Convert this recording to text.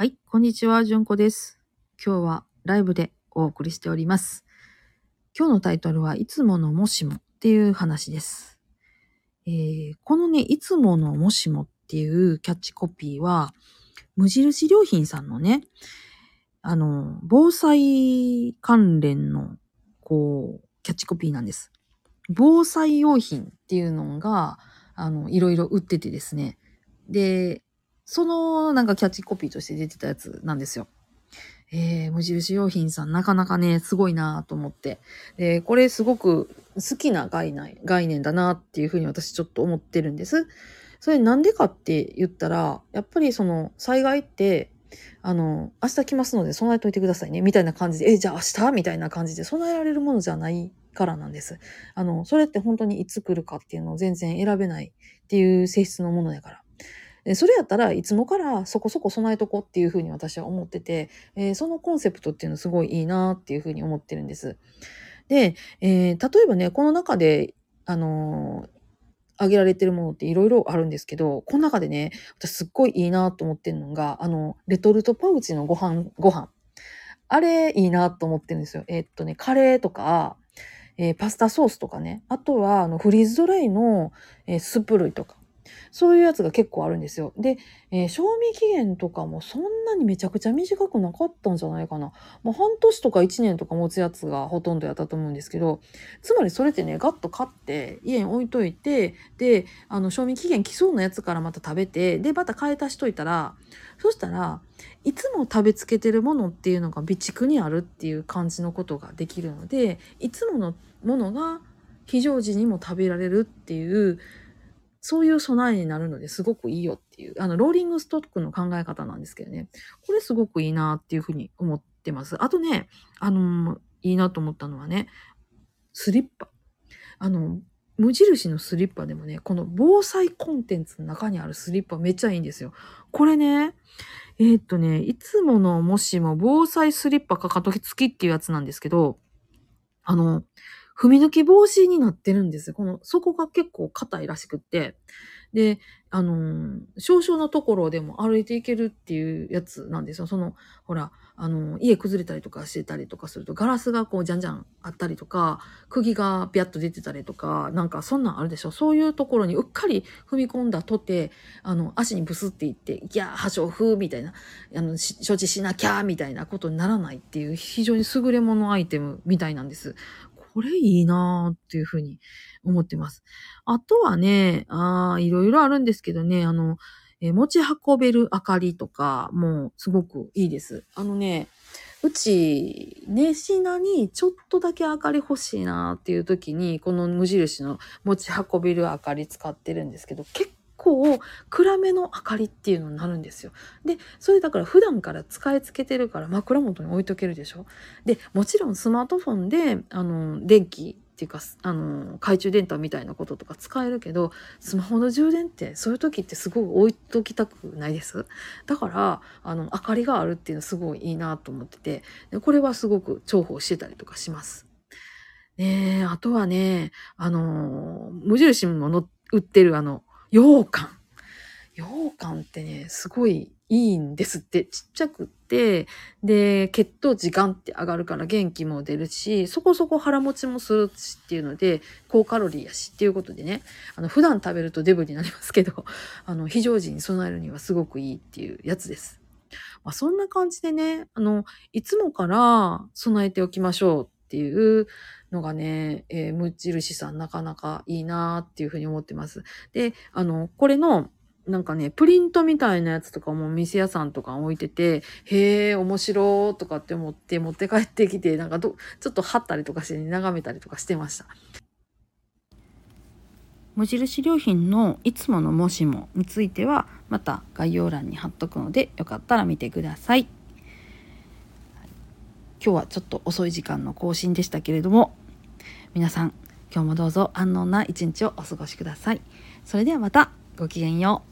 はい、こんにちは、じゅんこです。今日はライブでお送りしております。今日のタイトルはいつものもしもっていう話です。えーこのね、いつものもしもっていうキャッチコピーは、無印良品さんのね、あの、防災関連の、こう、キャッチコピーなんです。防災用品っていうのが、あの、いろいろ売っててですね。で、そのなんかキャッチコピーとして出てたやつなんですよ。えー、無印良品さんなかなかね、すごいなと思って。で、これすごく好きな概念概念だなっていうふうに私ちょっと思ってるんです。それなんでかって言ったら、やっぱりその災害って、あの、明日来ますので備えといてくださいね、みたいな感じで、え、じゃあ明日みたいな感じで備えられるものじゃないからなんです。あの、それって本当にいつ来るかっていうのを全然選べないっていう性質のものやから。でそれやったらいつもからそこそこ備えとこうっていうふうに私は思ってて、えーそのコンセプトっていうのすごいいいなっていうふうに思ってるんです。で、えー例えばね、この中で、あのー挙げられてるものっていろいろあるんですけど、この中でね、私すっごいいいなと思ってるのが、あの、レトルトパウチのご飯、ご飯。あれいいなと思ってるんですよ。えーっとね、カレーとか、えーパスタソースとかね。あとは、あの、フリーズドライの、えースープ類とか。そういうやつが結構あるんですよ。で、えー賞味期限とかもそんなにめちゃくちゃ短くなかったんじゃないかな。もう半年とか1年とか持つやつがほとんどやったと思うんですけど、つまりそれってね、ガッと買って家に置いといて、で、あの、賞味期限来そうなやつからまた食べて、で、また買い足しといたら、そしたら、いつも食べつけてるものっていうのが備蓄にあるっていう感じのことができるので、いつものものが非常時にも食べられるっていう、そういう備えになるのですごくいいよっていう、あの、ローリングストックの考え方なんですけどね。これすごくいいなっていうふうに思ってます。あとね、あのいいなと思ったのはね、スリッパ。あの、無印のスリッパでもね、この防災コンテンツの中にあるスリッパめっちゃいいんですよ。これね、えーっとね、いつものもしも防災スリッパかかとき付きっていうやつなんですけど、あの、踏み抜き防止になってるんです。この底が結構硬いらしくって。で、あのー少々のところでも歩いていけるっていうやつなんですよ。その、ほら、あのー家崩れたりとかしてたりとかすると、ガラスがこう、じゃんじゃんあったりとか、釘がピャッと出てたりとか、なんかそんなんあるでしょ。そういうところにうっかり踏み込んだとて、あの、足にブスっていって、いやー、破傷風みたいな、あの、処置しなきゃみたいなことにならないっていう、非常に優れものアイテムみたいなんです。これいいなーっていうふうに思ってます。あとはね、あいろいろあるんですけどね、あの、え持ち運べる明かりとかもすごくいいです。あのね、うち、寝品にちょっとだけ明かり欲しいなっていう時に、この無印の持ち運べる明かり使ってるんですけど、結構暗めの明かりっていうのになるんですよ。で、それだから普段から使い付けてるから枕元に置いとけるでしょ？で、もちろんスマートフォンで、あの、電気っていうか、あの、懐中電灯みたいなこととか使えるけど、スマホの充電ってそういう時ってすごい置いときたくないです？だから、あの、明かりがあるっていうのすごいいいなと思ってて、でこれはすごく重宝してたりとかします。ね、あとはね、あの、無印もの売ってるあの、羊羹。羊羹ってね、すごいいいんですって。ちっちゃくって、で、血糖値ガンって上がるから元気も出るし、そこそこ腹持ちもするしっていうので、高カロリーやしっていうことでね、あの、普段食べるとデブになりますけど、あの、非常時に備えるにはすごくいいっていうやつです。まあ、そんな感じでね、あの、いつもから備えておきましょうっていうのがね、えー無印さんなかなかいいなっていうふうに思ってます。で、あの、これの、なんかね、プリントみたいなやつとかも店屋さんとか置いてて、へえ、面白とかって思って持って帰ってきて、なんかど、ちょっと貼ったりとかして、眺めたりとかしてました。無印良品のいつものもしもについては、また概要欄に貼っとくので、よかったら見てください。今日はちょっと遅い時間の更新でしたけれども、皆さん、今日もどうぞ安穏な一日をお過ごしください。それではまた、ごきげんよう。